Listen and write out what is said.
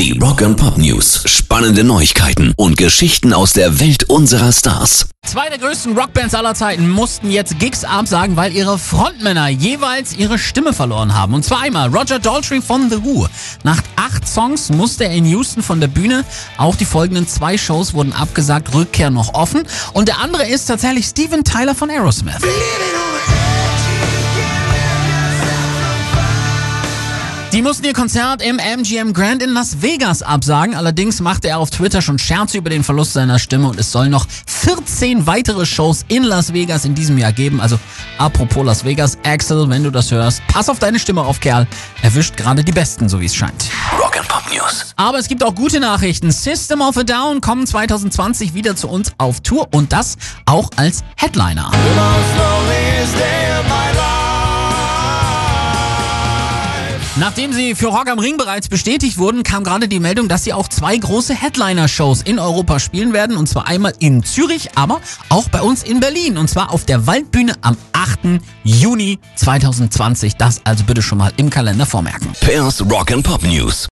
Die Rock and Pop News. Spannende Neuigkeiten und Geschichten aus der Welt unserer Stars. Zwei der größten Rockbands aller Zeiten mussten jetzt Gigs absagen, weil ihre Frontmänner jeweils ihre Stimme verloren haben. Und zwar einmal Roger Daltrey von The Who. Nach acht Songs musste er in Houston von der Bühne. Auch die folgenden zwei Shows wurden abgesagt, Rückkehr noch offen. Und der andere ist tatsächlich Steven Tyler von Aerosmith. Die mussten ihr Konzert im MGM Grand in Las Vegas absagen. Allerdings machte er auf Twitter schon Scherze über den Verlust seiner Stimme und es soll noch 14 weitere Shows in Las Vegas in diesem Jahr geben. Also apropos Las Vegas, Axel, wenn du das hörst, pass auf deine Stimme auf, Kerl. Erwischt gerade die Besten, so wie es scheint. Rock and Pop News. Aber es gibt auch gute Nachrichten. System of a Down kommen 2020 wieder zu uns auf Tour und das auch als Headliner. Nachdem sie für Rock am Ring bereits bestätigt wurden, kam gerade die Meldung, dass sie auch zwei große Headliner-Shows in Europa spielen werden. Und zwar einmal in Zürich, aber auch bei uns in Berlin. Und zwar auf der Waldbühne am 8. Juni 2020. Das also bitte schon mal im Kalender vormerken. Pairs Rock and Pop News.